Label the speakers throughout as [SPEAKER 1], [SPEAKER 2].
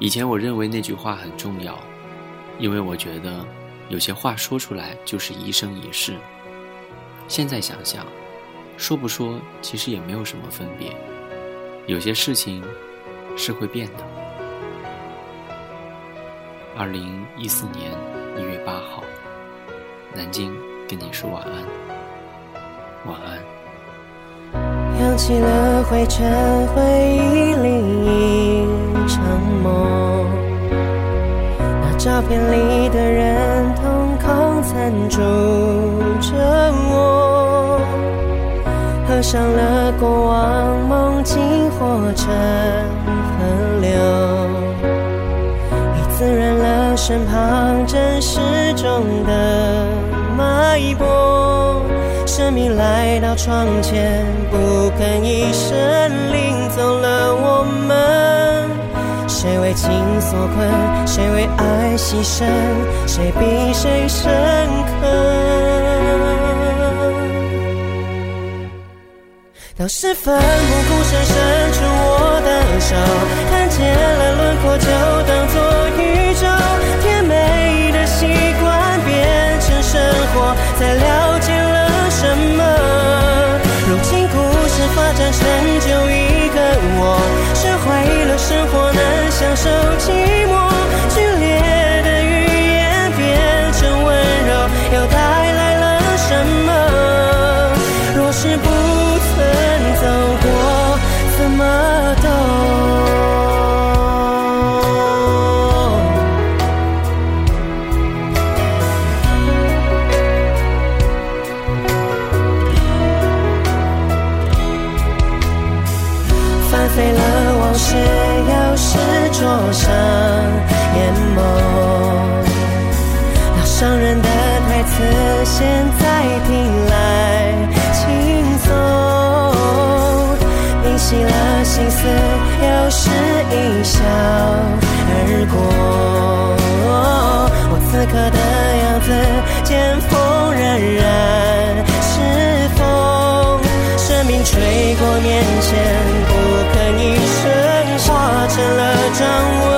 [SPEAKER 1] 以前我认为那句话很重要，因为我觉得有些话说出来就是一生一世。现在想想，说不说其实也没有什么分别。有些事情是会变的。二零一四年一月八号，南京跟你说晚安，晚安。
[SPEAKER 2] 扬起了灰尘，回忆里眼里的人，瞳孔残住着我。合上了过往，梦境化成河流。滋润了身旁真实中的脉搏，生命来到窗前，不吭一声，领走了我们。谁为情所困？谁为爱牺牲？谁比谁深刻？当时奋不顾身伸出我的手，看见了轮廓，就当作宇宙。甜美的习惯变成生活，才了解了什么。如今故事发展成就么笑而过。我此刻的样子，见风冉冉是风，生命吹过面前，不吭一声，化成了掌纹，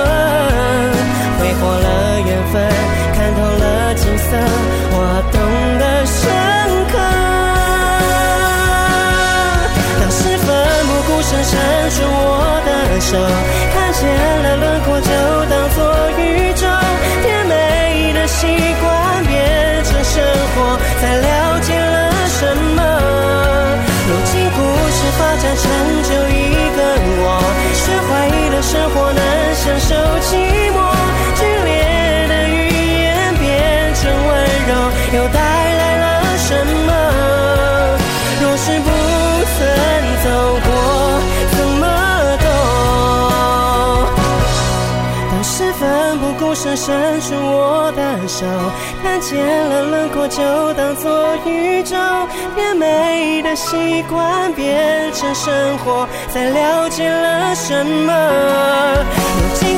[SPEAKER 2] 挥霍了缘分，看透了景色，我懂得深刻。当时奋不顾身伸出我的手，受寂寞。剧烈的语言变成温柔，又带来了什么？若是不曾走过。怎么懂？当时奋不顾身伸出我的手，看见了轮廓，就当作宇宙。甜美的习惯变成生活，才了解了什么。如今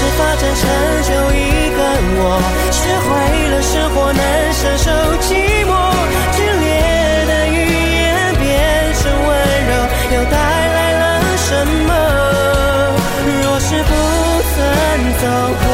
[SPEAKER 2] 是发展成就一个我，学会了生活难舍受寂寞，剧烈的语言变成温柔，又带来了什么？若是不曾走过。